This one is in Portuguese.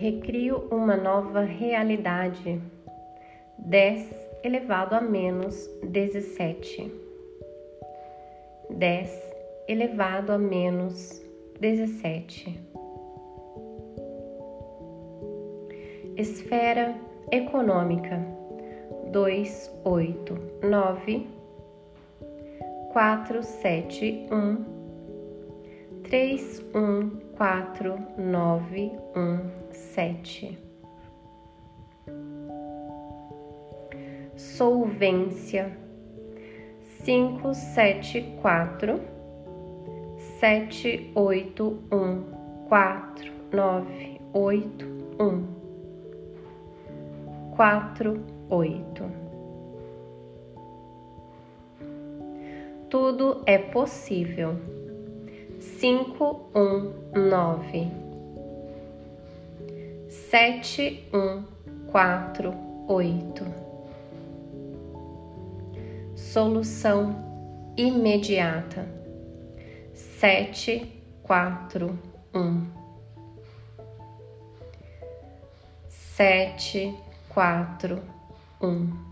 Recrio uma nova realidade. 10 elevado a menos 17. 10 elevado a menos 17. Esfera econômica 2, 8, 9, 4, 7, 1, 3, 1, 4, 9, 1, 7. Solvência 5, 7, 4, 7, 8, 1, 4, 9, 8, 1, 4, 8. Tudo é possível. 5, 1, 9. 7, 1, 4, 8. Solução imediata. 7, 4, 1. 7, 4, 1.